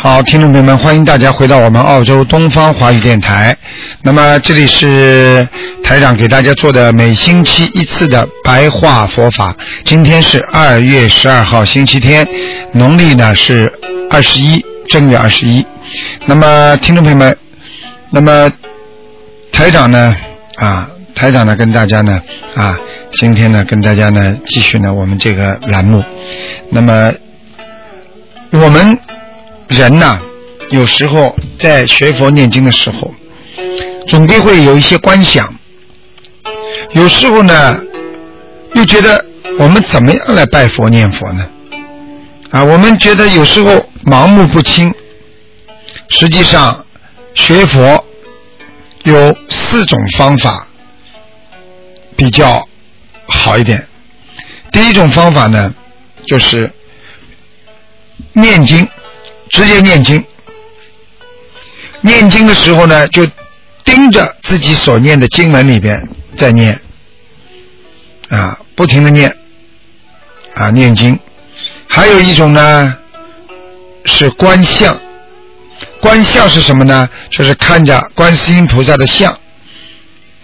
好，听众朋友们，欢迎大家回到我们澳洲东方华语电台。那么这里是台长给大家做的每星期一次的白话佛法。今天是二月十二号星期天，农历呢是二十一正月二十一。那么听众朋友们，那么台长呢啊，台长呢跟大家呢啊，今天呢跟大家呢继续呢我们这个栏目。那么我们。人呐，有时候在学佛念经的时候，总归会有一些观想。有时候呢，又觉得我们怎么样来拜佛念佛呢？啊，我们觉得有时候盲目不清。实际上，学佛有四种方法比较好一点。第一种方法呢，就是念经。直接念经，念经的时候呢，就盯着自己所念的经文里边在念，啊，不停的念，啊，念经。还有一种呢，是观相，观相是什么呢？就是看着观世音菩萨的像，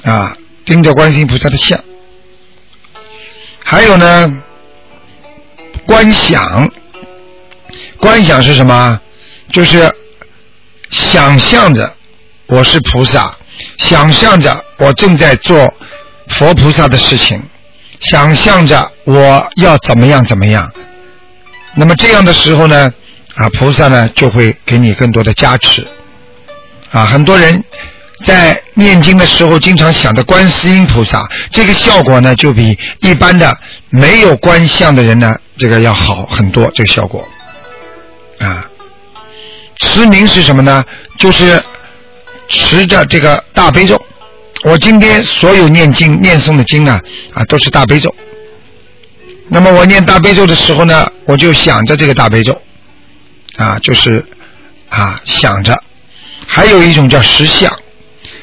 啊，盯着观世音菩萨的像。还有呢，观想。观想是什么？就是想象着我是菩萨，想象着我正在做佛菩萨的事情，想象着我要怎么样怎么样。那么这样的时候呢，啊，菩萨呢就会给你更多的加持。啊，很多人在念经的时候经常想着观世音菩萨，这个效果呢就比一般的没有观相的人呢这个要好很多，这个效果。持名是什么呢？就是持着这个大悲咒。我今天所有念经念诵的经啊，啊都是大悲咒。那么我念大悲咒的时候呢，我就想着这个大悲咒，啊，就是啊想着。还有一种叫实相，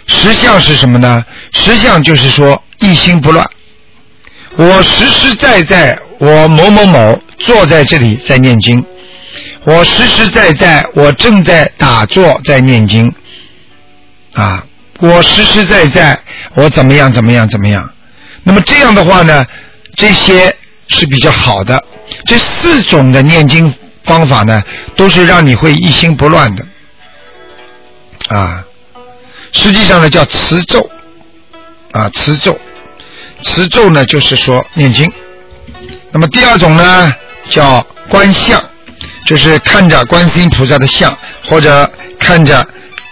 实相是什么呢？实相就是说一心不乱。我实实在在，我某某某坐在这里在念经。我实实在在，我正在打坐，在念经，啊，我实实在在，我怎么样，怎么样，怎么样？那么这样的话呢，这些是比较好的。这四种的念经方法呢，都是让你会一心不乱的，啊，实际上呢叫持咒，啊，持咒，持咒呢就是说念经。那么第二种呢叫观相。就是看着观世音菩萨的像，或者看着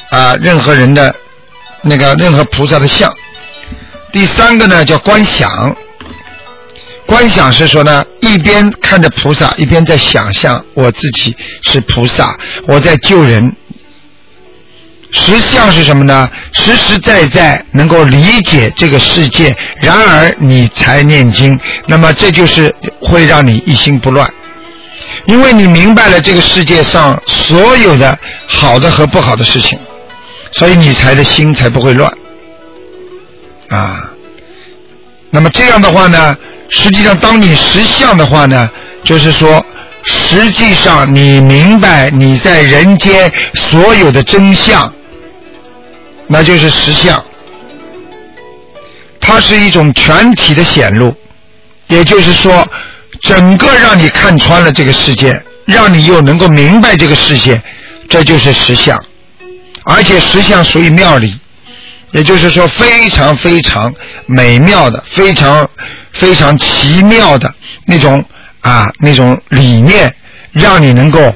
啊任何人的那个任何菩萨的像。第三个呢叫观想，观想是说呢一边看着菩萨，一边在想象我自己是菩萨，我在救人。实相是什么呢？实实在在能够理解这个世界，然而你才念经，那么这就是会让你一心不乱。因为你明白了这个世界上所有的好的和不好的事情，所以你才的心才不会乱啊。那么这样的话呢，实际上当你实相的话呢，就是说，实际上你明白你在人间所有的真相，那就是实相。它是一种全体的显露，也就是说。整个让你看穿了这个世界，让你又能够明白这个世界，这就是实相。而且实相属于妙理，也就是说非常非常美妙的、非常非常奇妙的那种啊那种理念，让你能够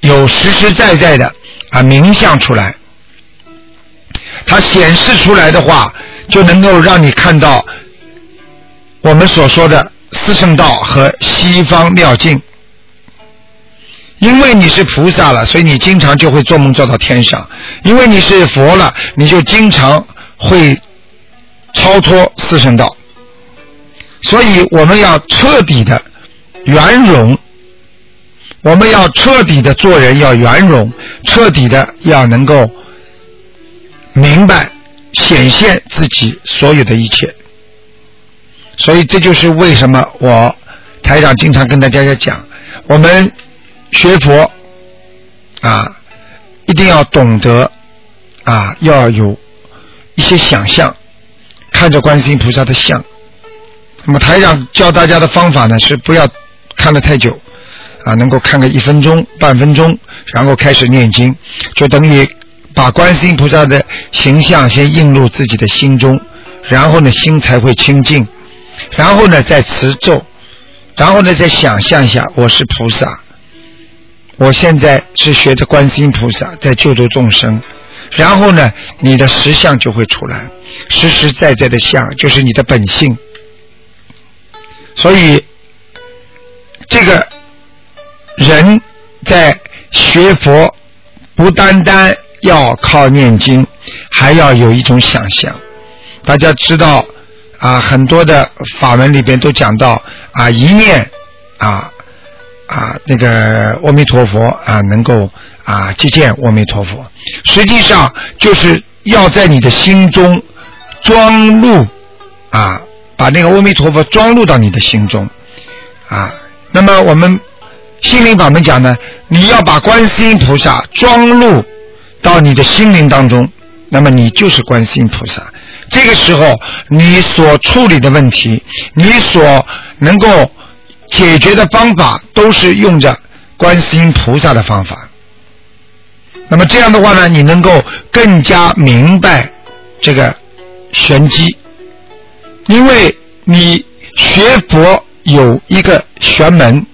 有实实在在的啊明相出来。它显示出来的话，就能够让你看到我们所说的。四圣道和西方妙境。因为你是菩萨了，所以你经常就会做梦做到天上；因为你是佛了，你就经常会超脱四圣道。所以我们要彻底的圆融，我们要彻底的做人要圆融，彻底的要能够明白显现自己所有的一切。所以这就是为什么我台长经常跟大家讲，我们。学佛啊，一定要懂得啊，要有一些想象，看着观世音菩萨的像。那么台长教大家的方法呢，是不要看得太久啊，能够看个一分钟、半分钟，然后开始念经，就等于把观世音菩萨的形象先印入自己的心中，然后呢，心才会清净，然后呢，再持咒，然后呢，再想象一下我是菩萨。我现在是学着观世音菩萨在救度众生，然后呢，你的实相就会出来，实实在在的相就是你的本性。所以，这个人在学佛，不单单要靠念经，还要有一种想象。大家知道啊，很多的法文里边都讲到啊，一念啊。啊，那个阿弥陀佛啊，能够啊接见阿弥陀佛，实际上就是要在你的心中装入啊，把那个阿弥陀佛装入到你的心中啊。那么我们心灵法门讲呢，你要把观世音菩萨装入到你的心灵当中，那么你就是观世音菩萨。这个时候，你所处理的问题，你所能够。解决的方法都是用着观世音菩萨的方法。那么这样的话呢，你能够更加明白这个玄机，因为你学佛有一个玄门，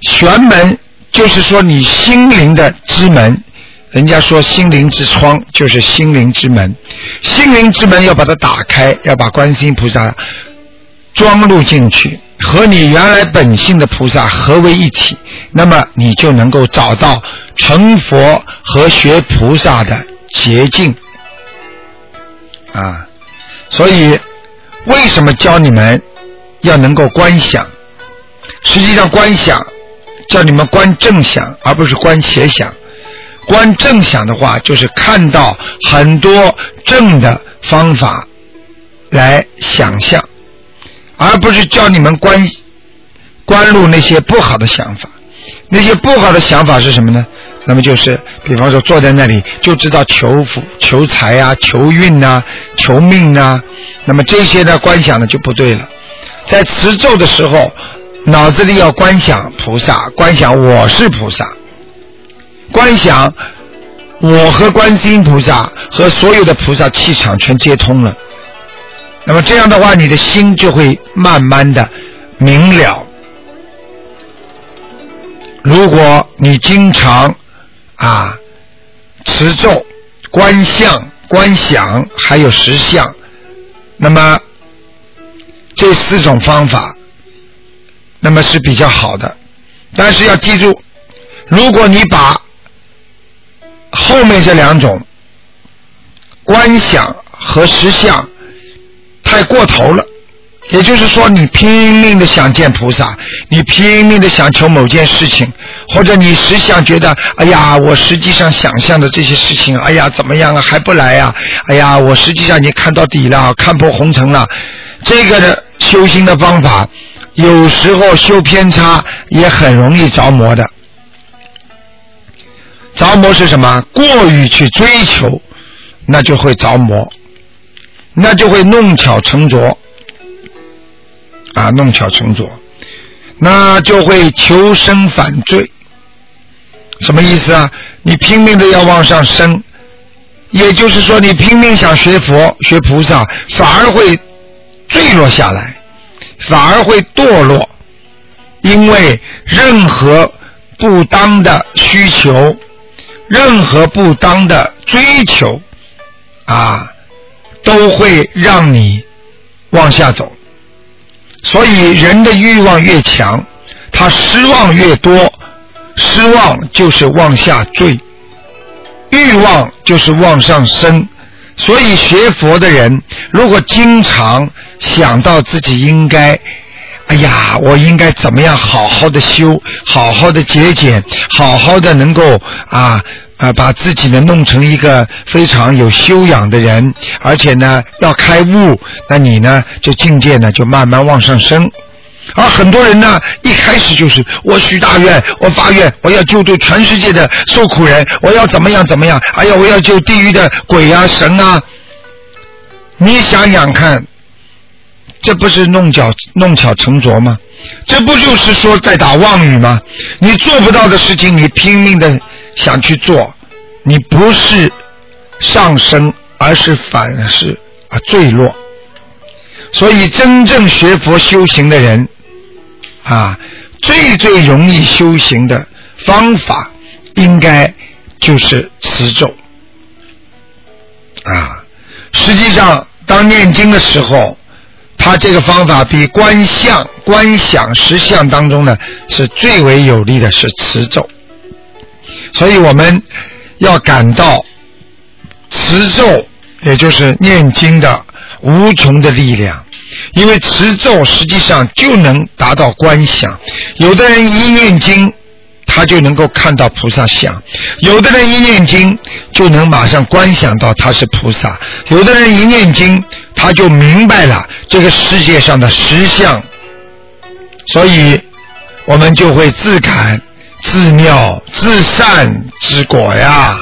玄门就是说你心灵的之门。人家说心灵之窗就是心灵之门，心灵之门要把它打开，要把观世音菩萨装入进去。和你原来本性的菩萨合为一体，那么你就能够找到成佛和学菩萨的捷径啊！所以为什么教你们要能够观想？实际上观想叫你们观正想，而不是观邪想。观正想的话，就是看到很多正的方法来想象。而不是叫你们关关入那些不好的想法，那些不好的想法是什么呢？那么就是，比方说坐在那里就知道求福、求财啊、求运呐、求命呐，那么这些呢观想呢就不对了。在持咒的时候，脑子里要观想菩萨，观想我是菩萨，观想我和观世音菩萨和所有的菩萨气场全接通了。那么这样的话，你的心就会慢慢的明了。如果你经常啊持咒、观相、观想，还有实相，那么这四种方法，那么是比较好的。但是要记住，如果你把后面这两种观想和实相，太过头了，也就是说，你拼命的想见菩萨，你拼命的想求某件事情，或者你实想觉得，哎呀，我实际上想象的这些事情，哎呀，怎么样啊，还不来呀？哎呀，我实际上已经看到底了，看破红尘了。这个的修心的方法，有时候修偏差也很容易着魔的。着魔是什么？过于去追求，那就会着魔。那就会弄巧成拙，啊，弄巧成拙，那就会求生反罪。什么意思啊？你拼命的要往上升，也就是说，你拼命想学佛、学菩萨，反而会坠落下来，反而会堕落，因为任何不当的需求，任何不当的追求，啊。都会让你往下走，所以人的欲望越强，他失望越多，失望就是往下坠，欲望就是往上升。所以学佛的人，如果经常想到自己应该，哎呀，我应该怎么样好好的修，好好的节俭，好好的能够啊啊把自己呢弄成一个非常有修养的人，而且呢要开悟，那你呢就境界呢就慢慢往上升。而很多人呢，一开始就是我许大愿，我发愿，我要救度全世界的受苦人，我要怎么样怎么样？哎呀，我要救地狱的鬼啊神啊！你想想看，这不是弄巧弄巧成拙吗？这不就是说在打妄语吗？你做不到的事情，你拼命的想去做，你不是上升，而是反是啊坠落。所以，真正学佛修行的人。啊，最最容易修行的方法，应该就是持咒。啊，实际上，当念经的时候，他这个方法比观相、观想实相当中呢，是最为有利的，是持咒。所以我们要感到持咒，也就是念经的无穷的力量。因为持咒实际上就能达到观想，有的人一念经，他就能够看到菩萨像；有的人一念经就能马上观想到他是菩萨；有的人一念经他就明白了这个世界上的实相，所以我们就会自感自妙自善之果呀。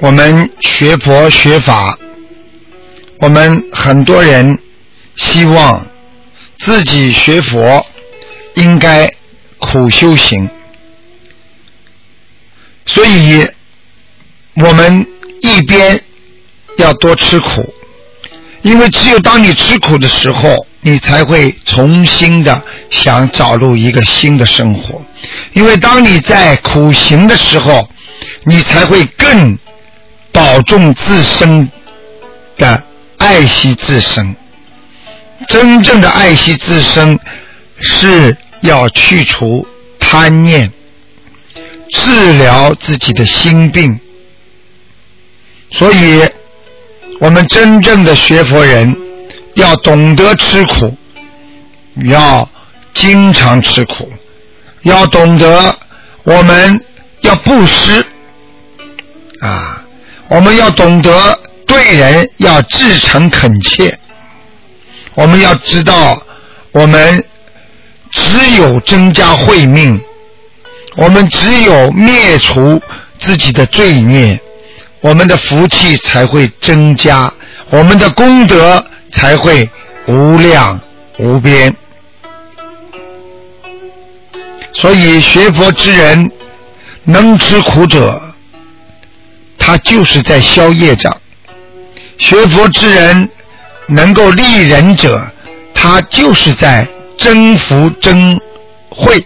我们学佛学法，我们很多人希望自己学佛应该苦修行，所以我们一边要多吃苦，因为只有当你吃苦的时候，你才会重新的想找入一个新的生活，因为当你在苦行的时候。你才会更保重自身的爱惜自身。真正的爱惜自身，是要去除贪念，治疗自己的心病。所以，我们真正的学佛人要懂得吃苦，要经常吃苦，要懂得我们要布施。啊，我们要懂得对人要至诚恳切。我们要知道，我们只有增加慧命，我们只有灭除自己的罪孽，我们的福气才会增加，我们的功德才会无量无边。所以，学佛之人能吃苦者。他就是在消业障，学佛之人能够利人者，他就是在增福增慧。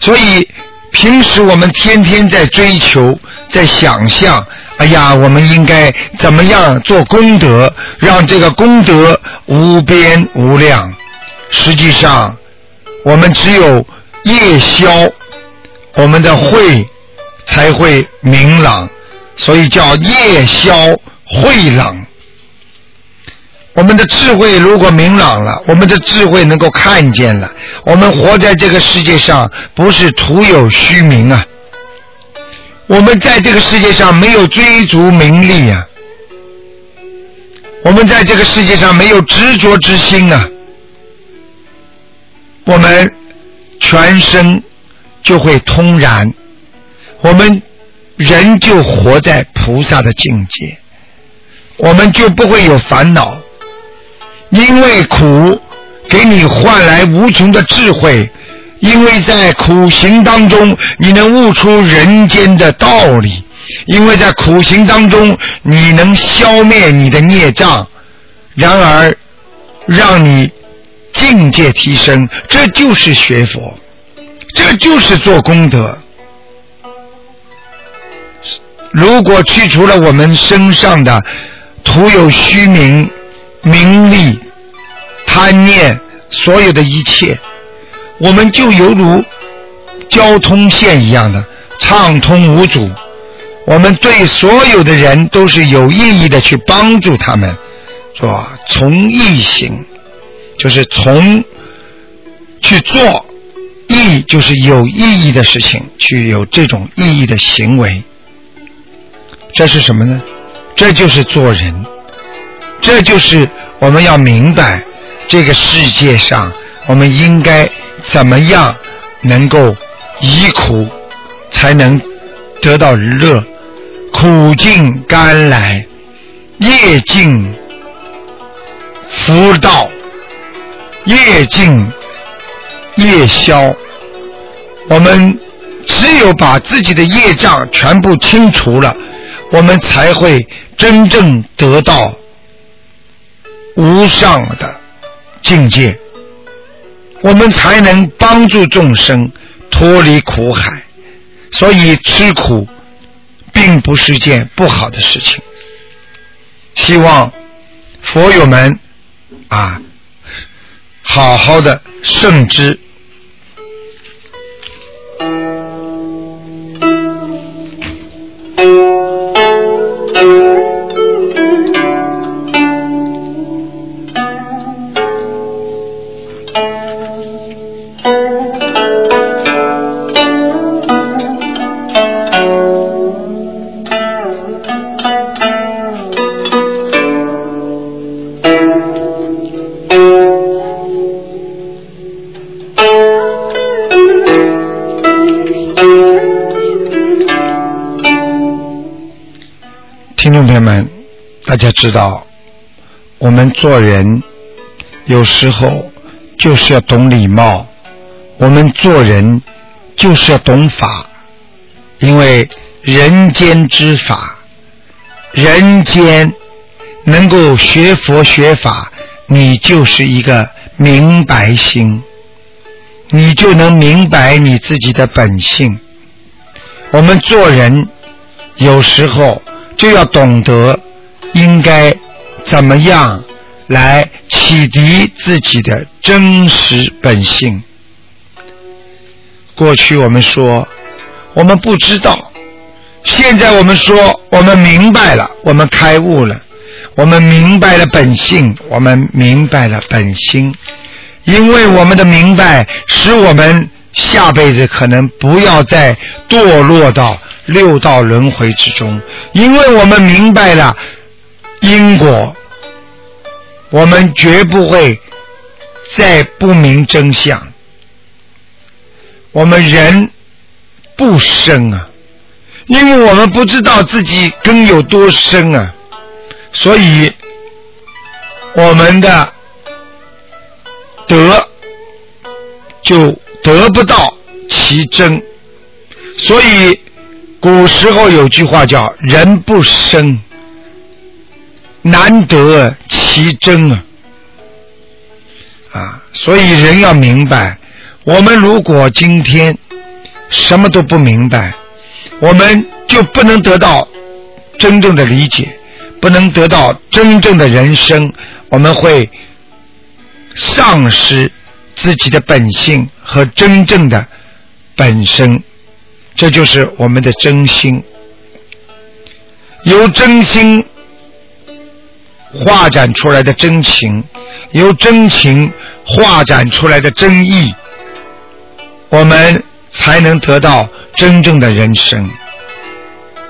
所以平时我们天天在追求，在想象，哎呀，我们应该怎么样做功德，让这个功德无边无量。实际上，我们只有夜消，我们的慧才会明朗。所以叫夜宵慧朗。我们的智慧如果明朗了，我们的智慧能够看见了，我们活在这个世界上不是徒有虚名啊！我们在这个世界上没有追逐名利啊，我们在这个世界上没有执着之心啊，我们全身就会通然，我们人就活在菩萨的境界，我们就不会有烦恼。因为苦给你换来无穷的智慧，因为在苦行当中你能悟出人间的道理，因为在苦行当中你能消灭你的孽障，然而让你境界提升，这就是学佛，这就是做功德。如果去除了我们身上的徒有虚名。名利、贪念，所有的一切，我们就犹如交通线一样的畅通无阻。我们对所有的人都是有意义的去帮助他们，是吧？从义行，就是从去做义，就是有意义的事情，去有这种意义的行为。这是什么呢？这就是做人。这就是我们要明白，这个世界上我们应该怎么样能够以苦才能得到乐，苦尽甘来，业尽福到，业尽业消。我们只有把自己的业障全部清除了，我们才会真正得到。无上的境界，我们才能帮助众生脱离苦海。所以吃苦并不是件不好的事情。希望佛友们啊，好好的慎之。听众朋友们大家知道，我们做人有时候就是要懂礼貌，我们做人就是要懂法，因为人间之法，人间能够学佛学法，你就是一个明白心，你就能明白你自己的本性。我们做人有时候就要懂得。应该怎么样来启迪自己的真实本性？过去我们说我们不知道，现在我们说我们明白了，我们开悟了，我们明白了本性，我们明白了本心。因为我们的明白，使我们下辈子可能不要再堕落到六道轮回之中，因为我们明白了。因果，我们绝不会再不明真相。我们人不生啊，因为我们不知道自己根有多深啊，所以我们的得就得不到其真。所以古时候有句话叫“人不生”。难得其真啊！啊，所以人要明白，我们如果今天什么都不明白，我们就不能得到真正的理解，不能得到真正的人生，我们会丧失自己的本性和真正的本身，这就是我们的真心，由真心。画展出来的真情，由真情画展出来的真意，我们才能得到真正的人生。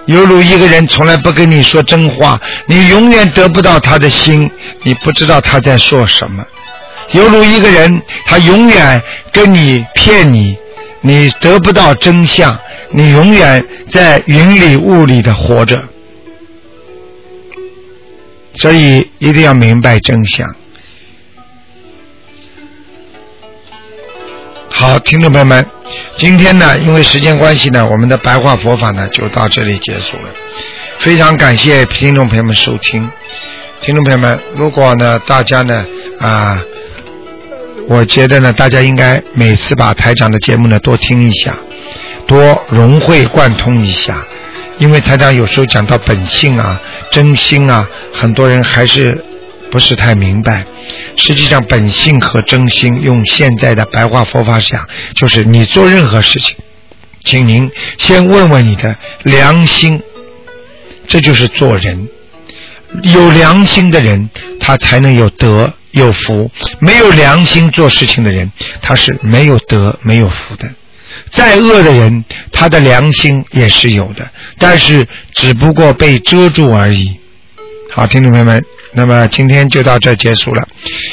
犹如一个人从来不跟你说真话，你永远得不到他的心，你不知道他在说什么。犹如一个人，他永远跟你骗你，你得不到真相，你永远在云里雾里的活着。所以一定要明白真相。好，听众朋友们，今天呢，因为时间关系呢，我们的白话佛法呢就到这里结束了。非常感谢听众朋友们收听。听众朋友们，如果呢大家呢啊，我觉得呢大家应该每次把台长的节目呢多听一下，多融会贯通一下。因为台长有时候讲到本性啊、真心啊，很多人还是不是太明白。实际上，本性和真心，用现在的白话佛法讲，就是你做任何事情，请您先问问你的良心，这就是做人。有良心的人，他才能有德有福；没有良心做事情的人，他是没有德没有福的。再恶的人，他的良心也是有的，但是只不过被遮住而已。好，听众朋友们，那么今天就到这结束了。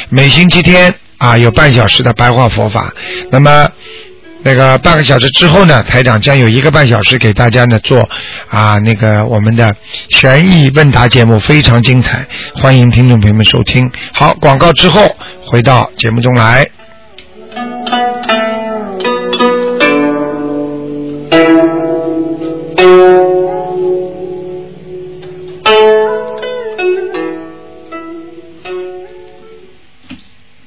每星期天啊，有半小时的白话佛法。那么那个半个小时之后呢，台长将有一个半小时给大家呢做啊那个我们的悬疑问答节目，非常精彩，欢迎听众朋友们收听。好，广告之后回到节目中来。